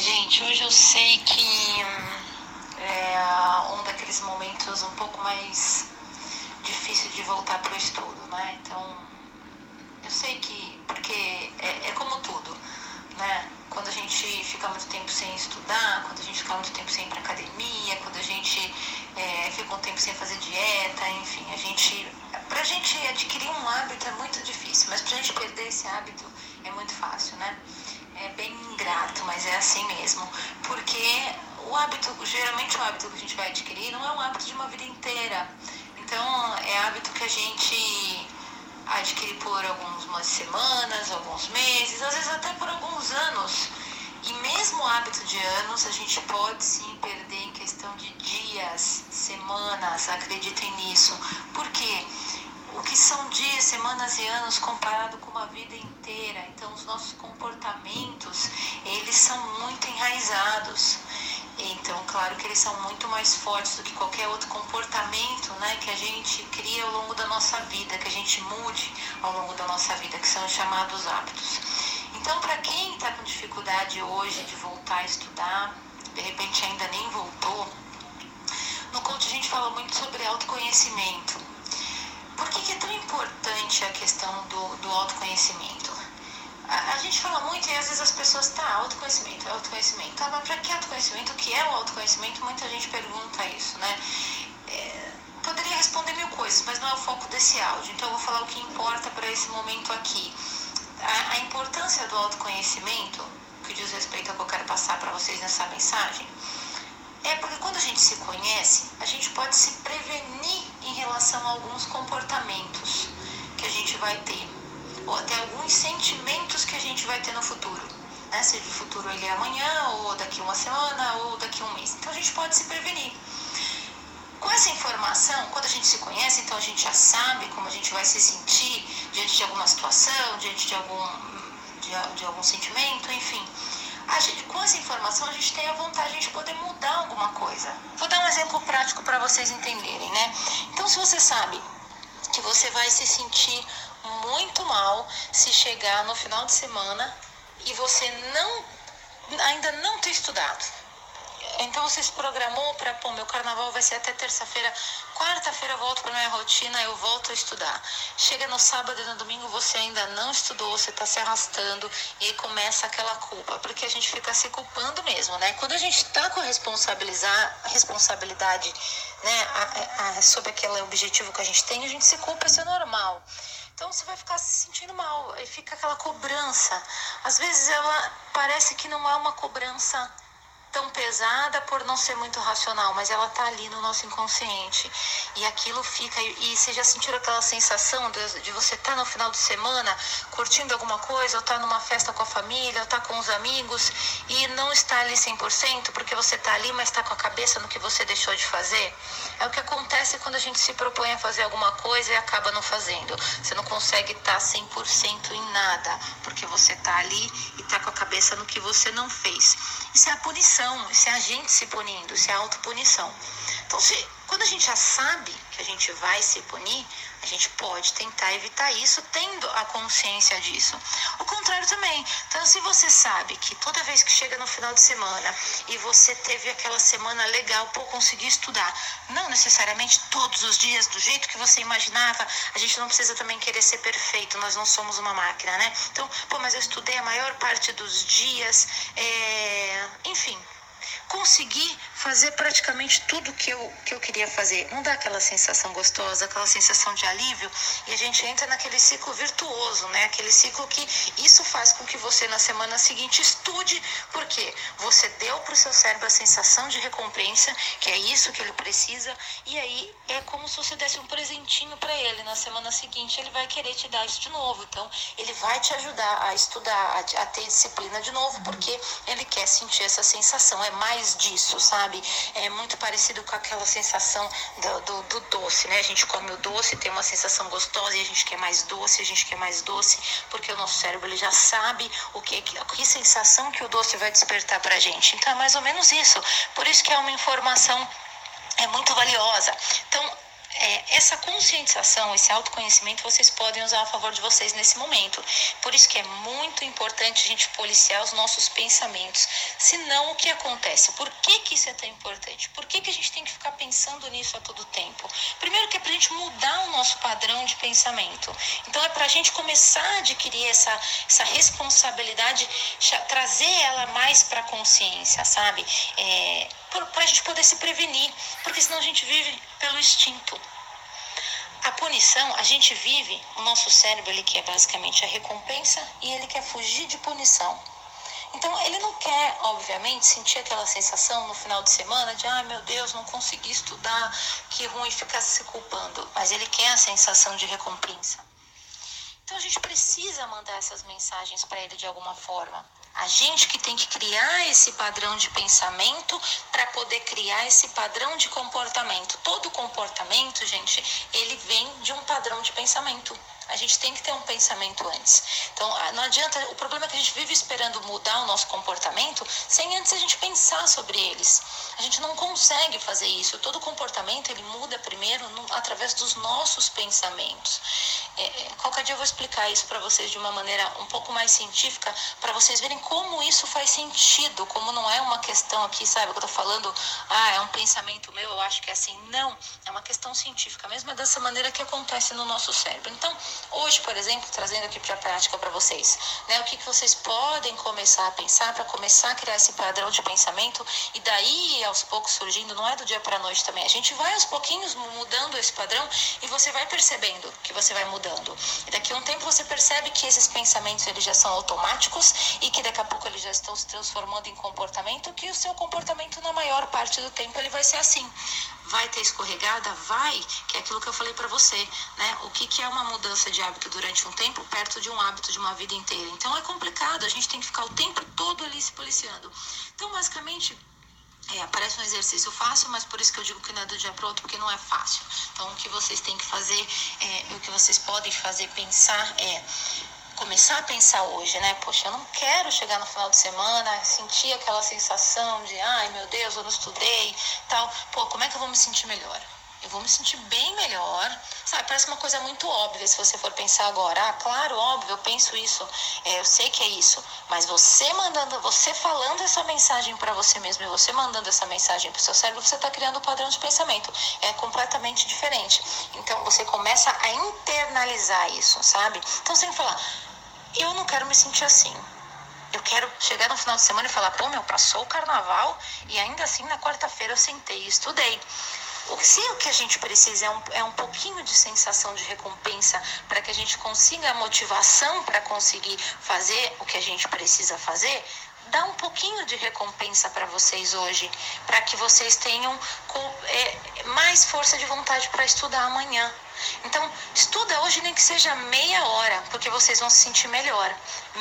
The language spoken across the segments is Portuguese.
Gente, hoje eu sei que é um daqueles momentos um pouco mais difícil de voltar para o estudo, né? Então, eu sei que, porque é, é como tudo, né? Quando a gente fica muito tempo sem estudar, quando a gente fica muito tempo sem ir para academia, quando a gente é, fica um tempo sem fazer dieta, enfim, a gente, pra gente adquirir um hábito é muito difícil, mas pra gente perder esse hábito é muito fácil, né? É bem ingrato, mas é assim mesmo. Porque o hábito, geralmente o hábito que a gente vai adquirir não é um hábito de uma vida inteira. Então é hábito que a gente adquire por algumas semanas, alguns meses, às vezes até por alguns anos. E mesmo hábito de anos, a gente pode sim perder em questão de dias, semanas, acreditem nisso. Por quê? O que são dias, semanas e anos comparado com uma vida inteira. Então, os nossos comportamentos, eles são muito enraizados. Então, claro que eles são muito mais fortes do que qualquer outro comportamento né, que a gente cria ao longo da nossa vida, que a gente mude ao longo da nossa vida, que são os chamados hábitos. Então, para quem está com dificuldade hoje de voltar a estudar, de repente ainda nem voltou, no coach a gente fala muito sobre autoconhecimento. Por que, que, é tão importante a questão do, do autoconhecimento? A, a, gente fala muito e às vezes as pessoas, tá, autoconhecimento, autoconhecimento. Tá, mas para que autoconhecimento? O que é o autoconhecimento? Muita gente pergunta isso, né? É, poderia responder mil coisas, mas não é o foco desse áudio. Então eu vou falar o que importa para esse momento aqui. A, a importância do autoconhecimento, que diz respeito ao que eu quero passar para vocês nessa mensagem, é porque quando a gente se conhece, a gente pode se prevenir em relação a alguns comportamentos que a gente vai ter, ou até alguns sentimentos que a gente vai ter no futuro. Né? Seja o futuro ele é amanhã, ou daqui uma semana, ou daqui um mês. Então a gente pode se prevenir. Com essa informação, quando a gente se conhece, então a gente já sabe como a gente vai se sentir diante de alguma situação, diante de algum, de, de algum sentimento, enfim gente, com essa informação, a gente tem a vantagem de poder mudar alguma coisa. Vou dar um exemplo prático para vocês entenderem, né? Então, se você sabe que você vai se sentir muito mal se chegar no final de semana e você não ainda não ter estudado. Então você se programou para, pô, meu carnaval vai ser até terça-feira. Quarta-feira eu volto para minha rotina, eu volto a estudar. Chega no sábado e no domingo você ainda não estudou, você está se arrastando e aí começa aquela culpa, porque a gente fica se culpando mesmo, né? Quando a gente está com responsabilizar, responsabilidade, né, a, a, sobre aquele objetivo que a gente tem, a gente se culpa, isso é normal. Então você vai ficar se sentindo mal, e fica aquela cobrança. Às vezes ela parece que não é uma cobrança tão pesada por não ser muito racional, mas ela tá ali no nosso inconsciente. E aquilo fica. E, e você já sentiu aquela sensação de, de você estar tá no final de semana curtindo alguma coisa, ou tá numa festa com a família, ou tá com os amigos, e não está ali 100% porque você tá ali, mas está com a cabeça no que você deixou de fazer? É o que acontece quando a gente se propõe a fazer alguma coisa e acaba não fazendo. Você não consegue estar tá 100% em nada, porque você tá ali e tá com a cabeça no que você não fez. Isso é a punição, isso é a gente se punindo, isso é a autopunição. Então, se, quando a gente já sabe que a gente vai se punir, a gente pode tentar evitar isso tendo a consciência disso. O contrário também. Então, se você sabe que toda vez que chega no final de semana e você teve aquela semana legal, por conseguir estudar, não necessariamente todos os dias do jeito que você imaginava, a gente não precisa também querer ser perfeito, nós não somos uma máquina, né? Então, pô, mas eu estudei a maior parte dos dias, é... enfim, consegui fazer praticamente tudo que eu, que eu queria fazer. Não dá aquela sensação gostosa, aquela sensação de alívio, e a gente entra naquele ciclo virtuoso, né? Aquele ciclo que isso faz com que você na semana seguinte estude, porque você deu para o seu cérebro a sensação de recompensa, que é isso que ele precisa, e aí é como se você desse um presentinho para ele. Na semana seguinte, ele vai querer te dar isso de novo. Então, ele vai te ajudar a estudar, a, a ter disciplina de novo, porque ele quer sentir essa sensação. É mais disso, sabe? É muito parecido com aquela sensação do, do, do, doce, né? A gente come o doce, tem uma sensação gostosa e a gente quer mais doce, a gente quer mais doce, porque o nosso cérebro ele já sabe o que, que, que sensação que o doce vai despertar pra gente. Então é mais ou menos isso. Por isso que é uma informação é muito valiosa. Então, é, essa conscientização, esse autoconhecimento, vocês podem usar a favor de vocês nesse momento. Por isso que é muito importante a gente policiar os nossos pensamentos. Senão, o que acontece? Por que, que isso é tão importante? Por que, que a gente tem que ficar pensando nisso a todo tempo? Primeiro que é para a gente mudar o nosso padrão de pensamento. Então, é para a gente começar a adquirir essa, essa responsabilidade, trazer ela mais para a consciência, sabe? É, para a gente poder se prevenir, porque senão a gente vive pelo instinto. A punição, a gente vive, o nosso cérebro ele quer basicamente a recompensa e ele quer fugir de punição. Então ele não quer, obviamente, sentir aquela sensação no final de semana de ai ah, meu Deus, não consegui estudar, que ruim ficar se culpando. Mas ele quer a sensação de recompensa. Então a gente precisa mandar essas mensagens para ele de alguma forma. A gente que tem que criar esse padrão de pensamento para poder criar esse padrão de comportamento. Todo comportamento, gente, ele vem de um padrão de pensamento. A gente tem que ter um pensamento antes. Então, ah, não adianta. O problema é que a gente vive esperando mudar o nosso comportamento sem antes a gente pensar sobre eles. A gente não consegue fazer isso. Todo comportamento ele muda primeiro no, através dos nossos pensamentos. É, é qualquer dia eu vou explicar isso para vocês de uma maneira um pouco mais científica, para vocês verem como isso faz sentido, como não é uma questão aqui, sabe, que eu tô falando, ah, é um pensamento meu, eu acho que é assim. Não, é uma questão científica, mesmo dessa maneira que acontece no nosso cérebro. Então, Hoje, por exemplo, trazendo aqui para a prática para vocês, né, o que, que vocês podem começar a pensar para começar a criar esse padrão de pensamento e daí aos poucos surgindo, não é do dia para a noite também. A gente vai aos pouquinhos mudando esse padrão e você vai percebendo que você vai mudando. E daqui a um tempo você percebe que esses pensamentos eles já são automáticos e que daqui a pouco eles já estão se transformando em comportamento, que o seu comportamento na maior parte do tempo ele vai ser assim. Vai ter escorregada? Vai, que é aquilo que eu falei para você, né? O que, que é uma mudança de hábito durante um tempo perto de um hábito de uma vida inteira? Então é complicado, a gente tem que ficar o tempo todo ali se policiando. Então, basicamente, é, parece um exercício fácil, mas por isso que eu digo que não é do dia para outro, porque não é fácil. Então, o que vocês têm que fazer, é, o que vocês podem fazer, pensar é começar a pensar hoje, né? Poxa, eu não quero chegar no final de semana, sentir aquela sensação de, ai meu Deus, eu não estudei, tal. Pô, como é que eu vou me sentir melhor? Eu vou me sentir bem melhor. Sabe, parece uma coisa muito óbvia se você for pensar agora. Ah, claro, óbvio, eu penso isso. É, eu sei que é isso. Mas você mandando, você falando essa mensagem para você mesmo e você mandando essa mensagem para seu cérebro, você está criando um padrão de pensamento. É completamente diferente. Então você começa a internalizar isso, sabe? Então você tem que falar, eu não quero me sentir assim. Eu quero chegar no final de semana e falar, pô, meu, passou o carnaval e ainda assim na quarta-feira eu sentei e estudei. Se o que a gente precisa é um, é um pouquinho de sensação de recompensa para que a gente consiga a motivação para conseguir fazer o que a gente precisa fazer, dá um pouquinho de recompensa para vocês hoje, para que vocês tenham é, mais força de vontade para estudar amanhã. Então, estuda hoje nem que seja meia hora, porque vocês vão se sentir melhor.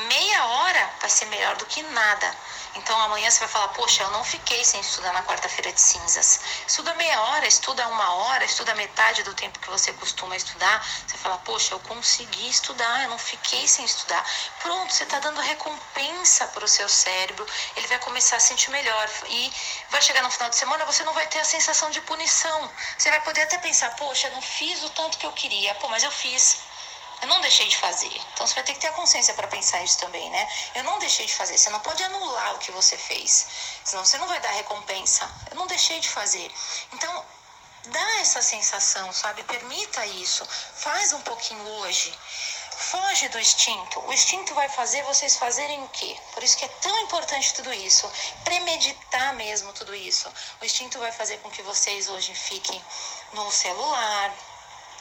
Meia hora vai ser melhor do que nada. Então amanhã você vai falar, poxa, eu não fiquei sem estudar na quarta-feira de cinzas. Estuda meia hora, estuda uma hora, estuda metade do tempo que você costuma estudar. Você fala, poxa, eu consegui estudar, eu não fiquei sem estudar. Pronto, você está dando recompensa para o seu cérebro, ele vai começar a sentir melhor. E vai chegar no final de semana, você não vai ter a sensação de punição. Você vai poder até pensar, poxa, eu não fiz o tanto que eu queria. Pô, mas eu fiz. Eu não deixei de fazer. Então você vai ter que ter a consciência para pensar isso também, né? Eu não deixei de fazer. Você não pode anular o que você fez, senão você não vai dar recompensa. Eu não deixei de fazer. Então dá essa sensação, sabe? Permita isso. Faz um pouquinho hoje. Foge do instinto. O instinto vai fazer vocês fazerem o quê? Por isso que é tão importante tudo isso. Premeditar mesmo tudo isso. O instinto vai fazer com que vocês hoje fiquem no celular,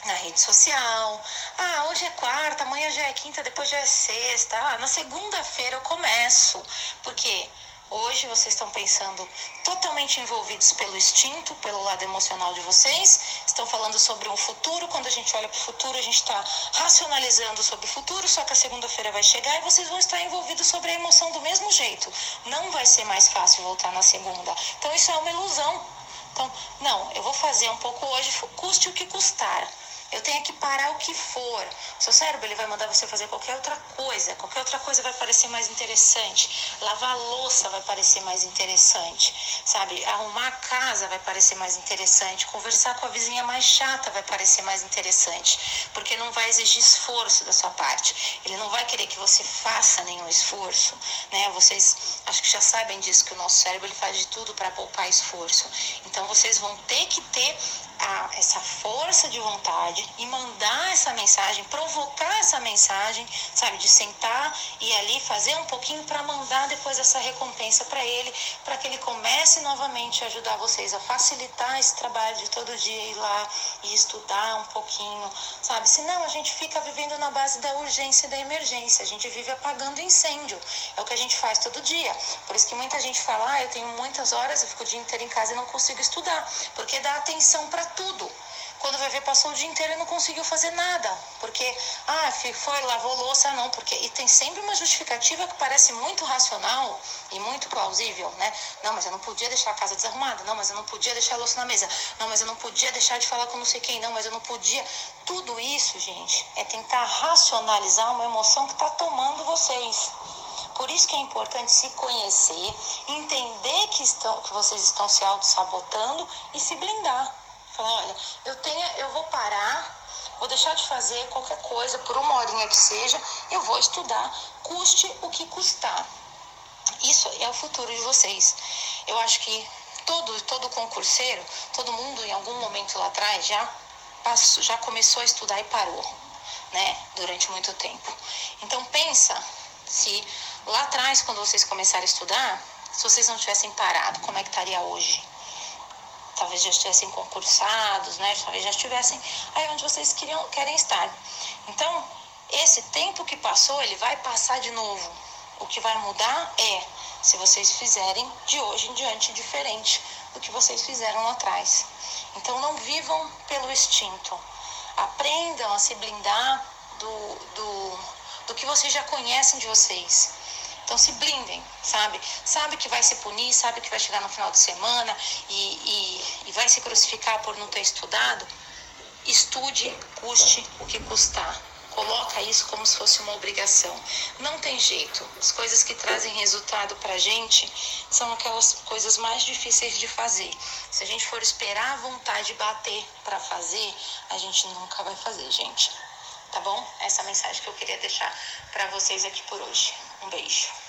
na rede social. Ah, hoje é quarta, amanhã já é quinta, depois já é sexta. Ah, na segunda-feira eu começo. Porque hoje vocês estão pensando totalmente envolvidos pelo instinto, pelo lado emocional de vocês. Estão falando sobre um futuro. Quando a gente olha para o futuro, a gente está racionalizando sobre o futuro. Só que a segunda-feira vai chegar e vocês vão estar envolvidos sobre a emoção do mesmo jeito. Não vai ser mais fácil voltar na segunda. Então isso é uma ilusão. Então, não, eu vou fazer um pouco hoje, custe o que custar. Eu tenha que parar o que for. Seu cérebro ele vai mandar você fazer qualquer outra coisa. Qualquer outra coisa vai parecer mais interessante. Lavar louça vai parecer mais interessante. Sabe? Arrumar a casa vai parecer mais interessante. Conversar com a vizinha mais chata vai parecer mais interessante. Porque não vai exigir esforço da sua parte. Ele não vai querer que você faça nenhum esforço. Né? Vocês acho que já sabem disso, que o nosso cérebro ele faz de tudo para poupar esforço. Então vocês vão ter que ter a, essa força de vontade e mandar essa mensagem, provocar essa mensagem, sabe, de sentar e ali fazer um pouquinho para mandar depois essa recompensa para ele, para que ele comece novamente a ajudar vocês a facilitar esse trabalho de todo dia ir lá e estudar um pouquinho, sabe? Senão a gente fica vivendo na base da urgência e da emergência, a gente vive apagando incêndio. É o que a gente faz todo dia. Por isso que muita gente fala: "Ah, eu tenho muitas horas, eu fico o dia inteiro em casa e não consigo estudar", porque dá atenção para tudo. Quando vai ver, passou o dia inteiro e não conseguiu fazer nada. Porque, ah, foi, lavou louça, não. Porque, e tem sempre uma justificativa que parece muito racional e muito plausível, né? Não, mas eu não podia deixar a casa desarrumada. Não, mas eu não podia deixar a louça na mesa. Não, mas eu não podia deixar de falar com não sei quem. Não, mas eu não podia. Tudo isso, gente, é tentar racionalizar uma emoção que está tomando vocês. Por isso que é importante se conhecer, entender que, estão, que vocês estão se auto-sabotando e se blindar. Falar, olha, eu tenho, eu vou parar, vou deixar de fazer qualquer coisa por uma horinha que seja, eu vou estudar, custe o que custar. Isso é o futuro de vocês. Eu acho que todo, todo concurseiro, todo mundo em algum momento lá atrás já passou, já começou a estudar e parou, né? Durante muito tempo. Então pensa se lá atrás, quando vocês começaram a estudar, se vocês não tivessem parado, como é que estaria hoje? Talvez já estivessem concursados, né? Talvez já estivessem aí onde vocês queriam, querem estar. Então, esse tempo que passou, ele vai passar de novo. O que vai mudar é se vocês fizerem de hoje em diante diferente do que vocês fizeram lá atrás. Então, não vivam pelo instinto. Aprendam a se blindar do, do, do que vocês já conhecem de vocês. Então se blindem, sabe? Sabe que vai se punir, sabe que vai chegar no final de semana e, e, e vai se crucificar por não ter estudado. Estude, custe o que custar. Coloca isso como se fosse uma obrigação. Não tem jeito. As coisas que trazem resultado pra gente são aquelas coisas mais difíceis de fazer. Se a gente for esperar a vontade bater para fazer, a gente nunca vai fazer, gente. Tá bom? Essa é a mensagem que eu queria deixar para vocês aqui por hoje. Um beijo.